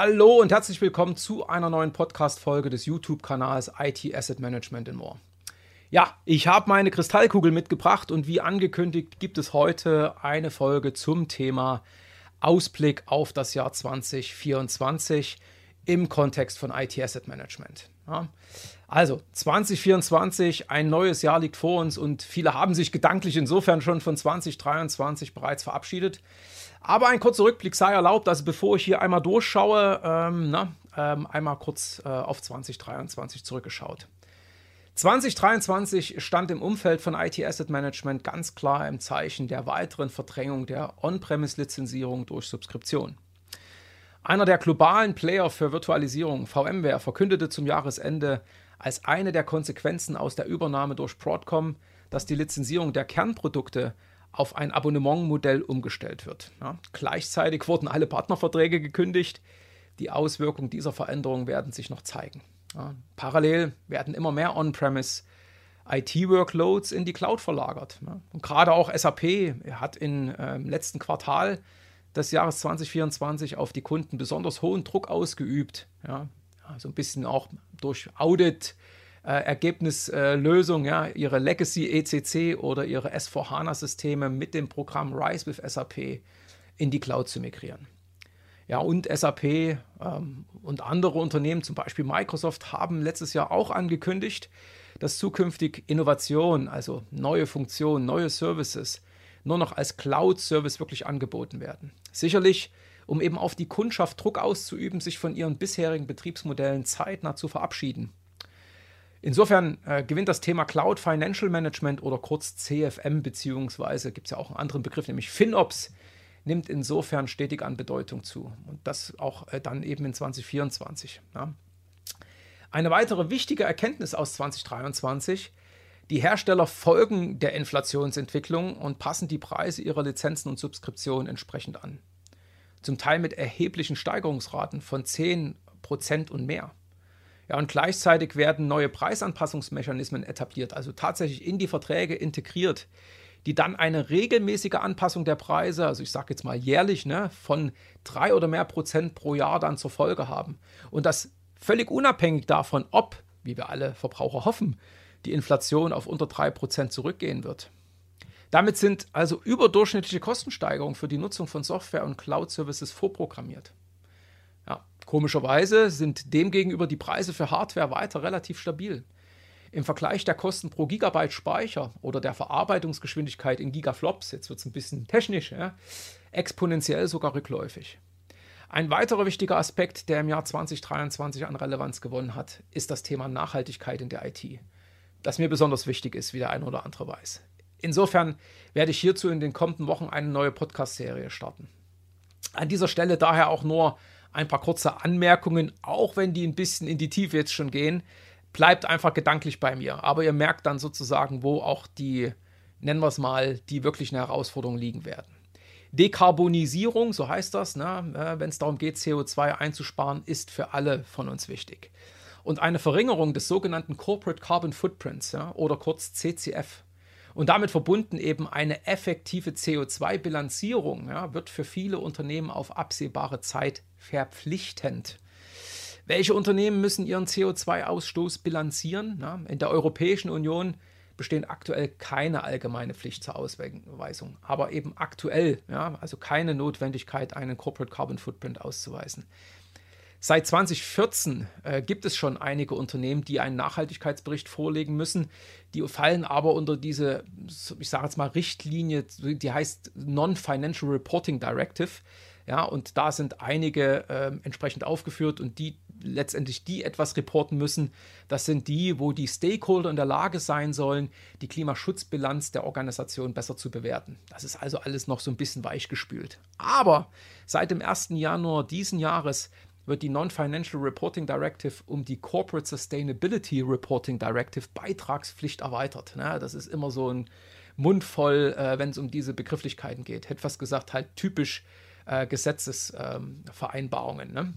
Hallo und herzlich willkommen zu einer neuen Podcast-Folge des YouTube-Kanals IT Asset Management in More. Ja, ich habe meine Kristallkugel mitgebracht und wie angekündigt gibt es heute eine Folge zum Thema Ausblick auf das Jahr 2024 im Kontext von IT Asset Management. Ja. Also 2024, ein neues Jahr liegt vor uns und viele haben sich gedanklich insofern schon von 2023 bereits verabschiedet. Aber ein kurzer Rückblick sei erlaubt, also bevor ich hier einmal durchschaue, ähm, na, ähm, einmal kurz äh, auf 2023 zurückgeschaut. 2023 stand im Umfeld von IT Asset Management ganz klar im Zeichen der weiteren Verdrängung der On-Premise-Lizenzierung durch Subskription. Einer der globalen Player für Virtualisierung, VMware, verkündete zum Jahresende als eine der Konsequenzen aus der Übernahme durch Broadcom, dass die Lizenzierung der Kernprodukte auf ein Abonnementmodell umgestellt wird. Ja, gleichzeitig wurden alle Partnerverträge gekündigt. Die Auswirkungen dieser Veränderung werden sich noch zeigen. Ja, parallel werden immer mehr On-Premise IT-Workloads in die Cloud verlagert. Ja. Und gerade auch SAP hat im äh, letzten Quartal des Jahres 2024 auf die Kunden besonders hohen Druck ausgeübt. Ja. So ein bisschen auch durch Audit, äh, Ergebnislösung, ja, ihre Legacy ECC oder ihre S4HANA-Systeme mit dem Programm Rise with SAP in die Cloud zu migrieren. Ja, und SAP ähm, und andere Unternehmen, zum Beispiel Microsoft, haben letztes Jahr auch angekündigt, dass zukünftig Innovation, also neue Funktionen, neue Services, nur noch als Cloud-Service wirklich angeboten werden. Sicherlich, um eben auf die Kundschaft Druck auszuüben, sich von ihren bisherigen Betriebsmodellen zeitnah zu verabschieden. Insofern äh, gewinnt das Thema Cloud Financial Management oder kurz CFM, beziehungsweise gibt es ja auch einen anderen Begriff, nämlich FinOps, nimmt insofern stetig an Bedeutung zu. Und das auch äh, dann eben in 2024. Ja. Eine weitere wichtige Erkenntnis aus 2023, die Hersteller folgen der Inflationsentwicklung und passen die Preise ihrer Lizenzen und Subskriptionen entsprechend an. Zum Teil mit erheblichen Steigerungsraten von 10% und mehr. Ja, und gleichzeitig werden neue Preisanpassungsmechanismen etabliert, also tatsächlich in die Verträge integriert, die dann eine regelmäßige Anpassung der Preise, also ich sage jetzt mal jährlich, ne, von drei oder mehr Prozent pro Jahr dann zur Folge haben. Und das völlig unabhängig davon, ob, wie wir alle Verbraucher hoffen, die Inflation auf unter drei Prozent zurückgehen wird. Damit sind also überdurchschnittliche Kostensteigerungen für die Nutzung von Software und Cloud-Services vorprogrammiert. Komischerweise sind demgegenüber die Preise für Hardware weiter relativ stabil im Vergleich der Kosten pro Gigabyte Speicher oder der Verarbeitungsgeschwindigkeit in Gigaflops, jetzt wird es ein bisschen technisch, ja, exponentiell sogar rückläufig. Ein weiterer wichtiger Aspekt, der im Jahr 2023 an Relevanz gewonnen hat, ist das Thema Nachhaltigkeit in der IT, das mir besonders wichtig ist, wie der eine oder andere weiß. Insofern werde ich hierzu in den kommenden Wochen eine neue Podcast-Serie starten. An dieser Stelle daher auch nur ein paar kurze Anmerkungen, auch wenn die ein bisschen in die Tiefe jetzt schon gehen bleibt einfach gedanklich bei mir. Aber ihr merkt dann sozusagen, wo auch die, nennen wir es mal, die wirklichen Herausforderungen liegen werden. Dekarbonisierung, so heißt das, ne, äh, wenn es darum geht, CO2 einzusparen, ist für alle von uns wichtig. Und eine Verringerung des sogenannten Corporate Carbon Footprints ja, oder kurz CCF und damit verbunden eben eine effektive CO2-Bilanzierung ja, wird für viele Unternehmen auf absehbare Zeit verpflichtend. Welche Unternehmen müssen ihren CO2-Ausstoß bilanzieren? Na, in der Europäischen Union bestehen aktuell keine allgemeine Pflicht zur Ausweisung, aber eben aktuell, ja, also keine Notwendigkeit, einen Corporate Carbon Footprint auszuweisen. Seit 2014 äh, gibt es schon einige Unternehmen, die einen Nachhaltigkeitsbericht vorlegen müssen. Die fallen aber unter diese, ich sage jetzt mal, Richtlinie, die heißt Non-Financial Reporting Directive. Ja, und da sind einige äh, entsprechend aufgeführt und die letztendlich die etwas reporten müssen. Das sind die, wo die Stakeholder in der Lage sein sollen, die Klimaschutzbilanz der Organisation besser zu bewerten. Das ist also alles noch so ein bisschen weichgespült. Aber seit dem 1. Januar diesen Jahres wird die Non-Financial Reporting Directive um die Corporate Sustainability Reporting Directive Beitragspflicht erweitert. das ist immer so ein Mund voll, äh, wenn es um diese Begrifflichkeiten geht. Hätte was gesagt, halt typisch äh, Gesetzesvereinbarungen. Ne?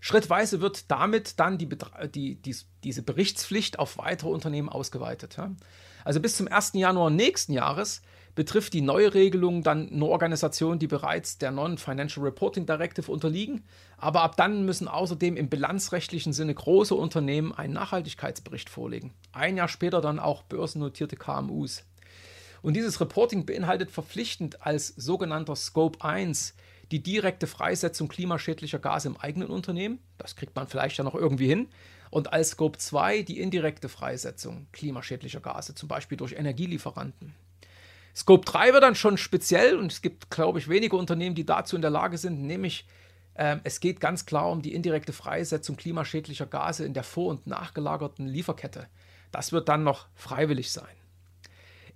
Schrittweise wird damit dann die, die, die, diese Berichtspflicht auf weitere Unternehmen ausgeweitet. Ja? Also bis zum 1. Januar nächsten Jahres betrifft die neue Regelung dann nur Organisationen, die bereits der Non-Financial Reporting Directive unterliegen. Aber ab dann müssen außerdem im bilanzrechtlichen Sinne große Unternehmen einen Nachhaltigkeitsbericht vorlegen. Ein Jahr später dann auch börsennotierte KMUs. Und dieses Reporting beinhaltet verpflichtend als sogenannter Scope 1 die direkte Freisetzung klimaschädlicher Gase im eigenen Unternehmen. Das kriegt man vielleicht ja noch irgendwie hin. Und als Scope 2 die indirekte Freisetzung klimaschädlicher Gase, zum Beispiel durch Energielieferanten. Scope 3 wird dann schon speziell und es gibt, glaube ich, wenige Unternehmen, die dazu in der Lage sind, nämlich äh, es geht ganz klar um die indirekte Freisetzung klimaschädlicher Gase in der vor- und nachgelagerten Lieferkette. Das wird dann noch freiwillig sein.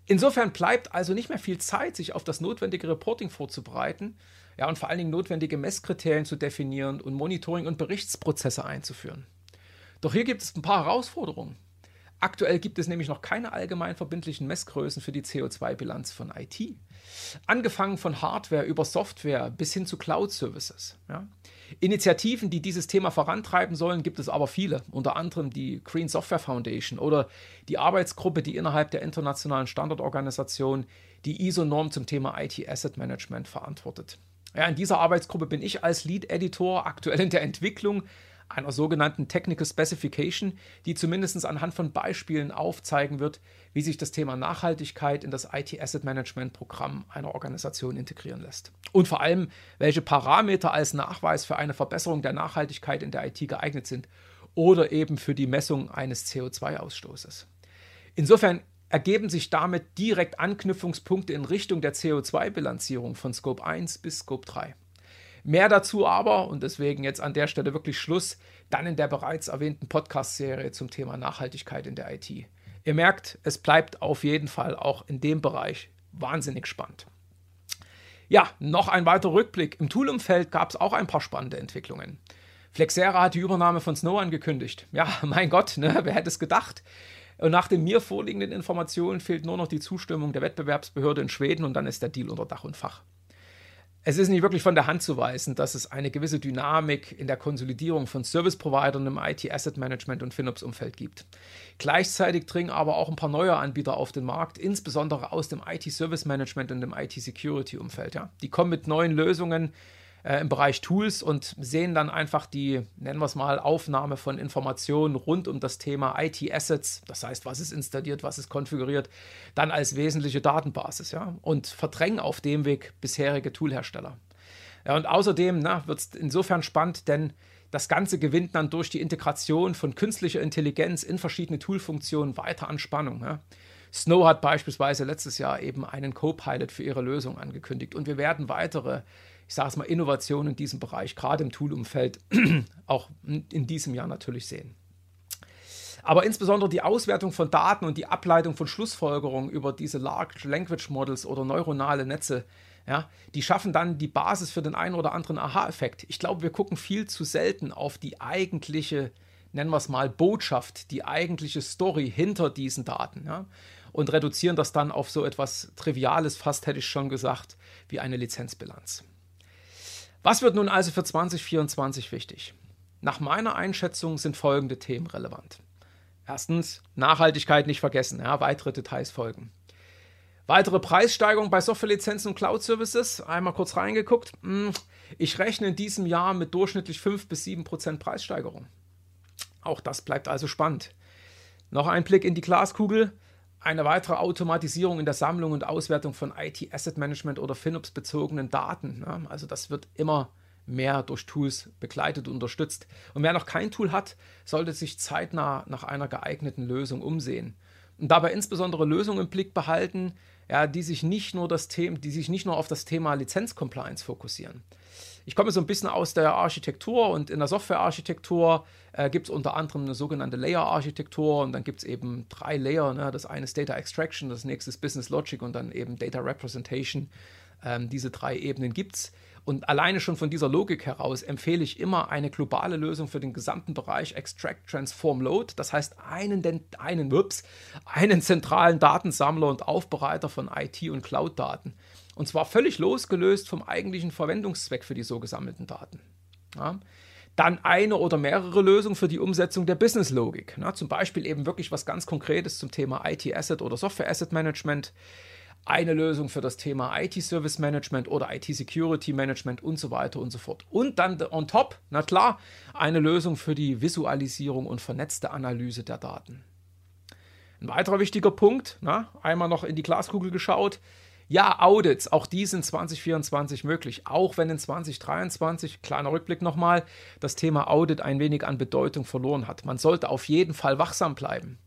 Insofern bleibt also nicht mehr viel Zeit, sich auf das notwendige Reporting vorzubereiten ja, und vor allen Dingen notwendige Messkriterien zu definieren und Monitoring- und Berichtsprozesse einzuführen. Doch hier gibt es ein paar Herausforderungen. Aktuell gibt es nämlich noch keine allgemein verbindlichen Messgrößen für die CO2-Bilanz von IT. Angefangen von Hardware über Software bis hin zu Cloud-Services. Ja. Initiativen, die dieses Thema vorantreiben sollen, gibt es aber viele, unter anderem die Green Software Foundation oder die Arbeitsgruppe, die innerhalb der internationalen Standardorganisation die ISO-Norm zum Thema IT Asset Management verantwortet. Ja, in dieser Arbeitsgruppe bin ich als Lead Editor aktuell in der Entwicklung einer sogenannten Technical Specification, die zumindest anhand von Beispielen aufzeigen wird, wie sich das Thema Nachhaltigkeit in das IT Asset Management Programm einer Organisation integrieren lässt. Und vor allem, welche Parameter als Nachweis für eine Verbesserung der Nachhaltigkeit in der IT geeignet sind oder eben für die Messung eines CO2-Ausstoßes. Insofern ergeben sich damit direkt Anknüpfungspunkte in Richtung der CO2-Bilanzierung von Scope 1 bis Scope 3. Mehr dazu aber, und deswegen jetzt an der Stelle wirklich Schluss, dann in der bereits erwähnten Podcast-Serie zum Thema Nachhaltigkeit in der IT. Ihr merkt, es bleibt auf jeden Fall auch in dem Bereich wahnsinnig spannend. Ja, noch ein weiterer Rückblick. Im Toolumfeld gab es auch ein paar spannende Entwicklungen. Flexera hat die Übernahme von Snow angekündigt. Ja, mein Gott, ne, wer hätte es gedacht? Und nach den mir vorliegenden Informationen fehlt nur noch die Zustimmung der Wettbewerbsbehörde in Schweden und dann ist der Deal unter Dach und Fach es ist nicht wirklich von der Hand zu weisen, dass es eine gewisse Dynamik in der Konsolidierung von Service-Providern im IT-Asset-Management und FinOps-Umfeld gibt. Gleichzeitig dringen aber auch ein paar neue Anbieter auf den Markt, insbesondere aus dem IT-Service-Management und dem IT-Security-Umfeld. Ja. Die kommen mit neuen Lösungen, äh, im Bereich Tools und sehen dann einfach die, nennen wir es mal, Aufnahme von Informationen rund um das Thema IT-Assets, das heißt, was ist installiert, was ist konfiguriert, dann als wesentliche Datenbasis ja, und verdrängen auf dem Weg bisherige Toolhersteller. Ja, und außerdem wird es insofern spannend, denn das Ganze gewinnt dann durch die Integration von künstlicher Intelligenz in verschiedene Toolfunktionen weiter an Spannung. Ja. Snow hat beispielsweise letztes Jahr eben einen Co-Pilot für ihre Lösung angekündigt und wir werden weitere ich sage es mal, Innovation in diesem Bereich, gerade im Tool-Umfeld, auch in diesem Jahr natürlich sehen. Aber insbesondere die Auswertung von Daten und die Ableitung von Schlussfolgerungen über diese Large Language Models oder neuronale Netze, ja, die schaffen dann die Basis für den einen oder anderen Aha-Effekt. Ich glaube, wir gucken viel zu selten auf die eigentliche, nennen wir es mal, Botschaft, die eigentliche Story hinter diesen Daten. Ja, und reduzieren das dann auf so etwas Triviales, fast hätte ich schon gesagt, wie eine Lizenzbilanz. Was wird nun also für 2024 wichtig? Nach meiner Einschätzung sind folgende Themen relevant. Erstens, Nachhaltigkeit nicht vergessen, ja, weitere Details folgen. Weitere Preissteigerung bei Softwarelizenzen und Cloud-Services. Einmal kurz reingeguckt. Hm, ich rechne in diesem Jahr mit durchschnittlich 5 bis 7 Prozent Preissteigerung. Auch das bleibt also spannend. Noch ein Blick in die Glaskugel eine weitere Automatisierung in der Sammlung und Auswertung von IT Asset Management oder FinOps bezogenen Daten. Ja, also das wird immer mehr durch Tools begleitet und unterstützt. Und wer noch kein Tool hat, sollte sich zeitnah nach einer geeigneten Lösung umsehen. Und dabei insbesondere Lösungen im Blick behalten, ja, die sich nicht nur das Thema, die sich nicht nur auf das Thema Lizenzcompliance fokussieren. Ich komme so ein bisschen aus der Architektur und in der Softwarearchitektur äh, gibt es unter anderem eine sogenannte Layer-Architektur und dann gibt es eben drei Layer. Ne? Das eine ist Data Extraction, das nächste ist Business Logic und dann eben Data Representation. Ähm, diese drei Ebenen gibt es. Und alleine schon von dieser Logik heraus empfehle ich immer eine globale Lösung für den gesamten Bereich Extract, Transform, Load. Das heißt, einen, einen, ups, einen zentralen Datensammler und Aufbereiter von IT- und Cloud-Daten. Und zwar völlig losgelöst vom eigentlichen Verwendungszweck für die so gesammelten Daten. Ja. Dann eine oder mehrere Lösungen für die Umsetzung der Business-Logik. Zum Beispiel eben wirklich was ganz Konkretes zum Thema IT-Asset oder Software-Asset-Management. Eine Lösung für das Thema IT-Service Management oder IT-Security Management und so weiter und so fort. Und dann on top, na klar, eine Lösung für die Visualisierung und vernetzte Analyse der Daten. Ein weiterer wichtiger Punkt, na, einmal noch in die Glaskugel geschaut. Ja, Audits, auch die sind 2024 möglich, auch wenn in 2023, kleiner Rückblick nochmal, das Thema Audit ein wenig an Bedeutung verloren hat. Man sollte auf jeden Fall wachsam bleiben.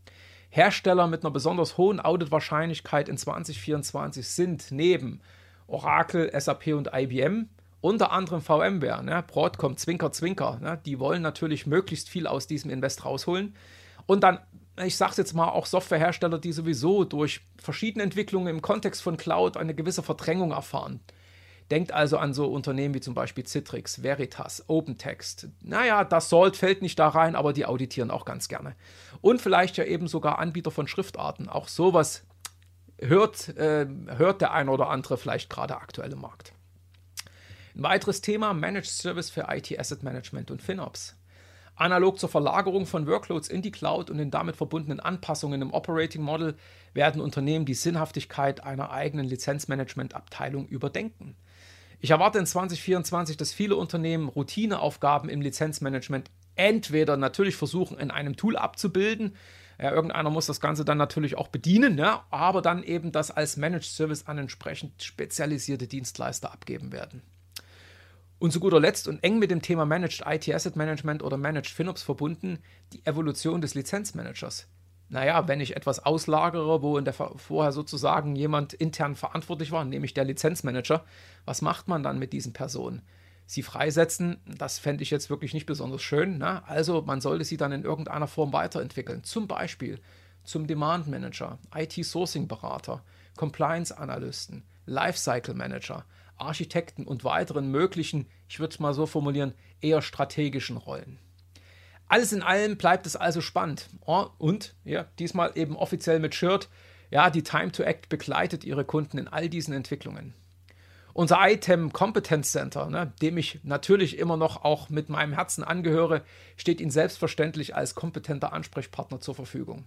Hersteller mit einer besonders hohen Auditwahrscheinlichkeit in 2024 sind neben Oracle, SAP und IBM unter anderem VMware, ne, Broadcom, Zwinker, Zwinker, ne, die wollen natürlich möglichst viel aus diesem Invest rausholen. Und dann, ich sage es jetzt mal, auch Softwarehersteller, die sowieso durch verschiedene Entwicklungen im Kontext von Cloud eine gewisse Verdrängung erfahren. Denkt also an so Unternehmen wie zum Beispiel Citrix, Veritas, OpenText. Naja, das Salt fällt nicht da rein, aber die auditieren auch ganz gerne. Und vielleicht ja eben sogar Anbieter von Schriftarten. Auch sowas hört, äh, hört der ein oder andere vielleicht gerade aktuell im Markt. Ein weiteres Thema: Managed Service für IT Asset Management und FinOps. Analog zur Verlagerung von Workloads in die Cloud und den damit verbundenen Anpassungen im Operating Model werden Unternehmen die Sinnhaftigkeit einer eigenen Lizenzmanagement-Abteilung überdenken. Ich erwarte in 2024, dass viele Unternehmen Routineaufgaben im Lizenzmanagement entweder natürlich versuchen, in einem Tool abzubilden. Ja, irgendeiner muss das Ganze dann natürlich auch bedienen, ja, aber dann eben das als Managed Service an entsprechend spezialisierte Dienstleister abgeben werden. Und zu guter Letzt und eng mit dem Thema Managed IT Asset Management oder Managed FinOps verbunden, die Evolution des Lizenzmanagers naja, wenn ich etwas auslagere, wo in der vorher sozusagen jemand intern verantwortlich war, nämlich der Lizenzmanager, was macht man dann mit diesen Personen? Sie freisetzen, das fände ich jetzt wirklich nicht besonders schön. Ne? Also man sollte sie dann in irgendeiner Form weiterentwickeln. Zum Beispiel zum Demand Manager, IT-Sourcing-Berater, Compliance-Analysten, Lifecycle-Manager, Architekten und weiteren möglichen, ich würde es mal so formulieren, eher strategischen Rollen. Alles in allem bleibt es also spannend. Oh, und ja, diesmal eben offiziell mit Shirt. Ja, die Time to Act begleitet ihre Kunden in all diesen Entwicklungen. Unser Item Competence Center, ne, dem ich natürlich immer noch auch mit meinem Herzen angehöre, steht Ihnen selbstverständlich als kompetenter Ansprechpartner zur Verfügung.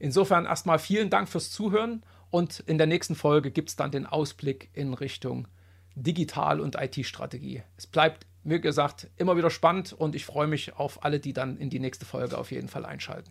Insofern erstmal vielen Dank fürs Zuhören und in der nächsten Folge gibt es dann den Ausblick in Richtung Digital- und IT-Strategie. Es bleibt wie gesagt, immer wieder spannend und ich freue mich auf alle, die dann in die nächste Folge auf jeden Fall einschalten.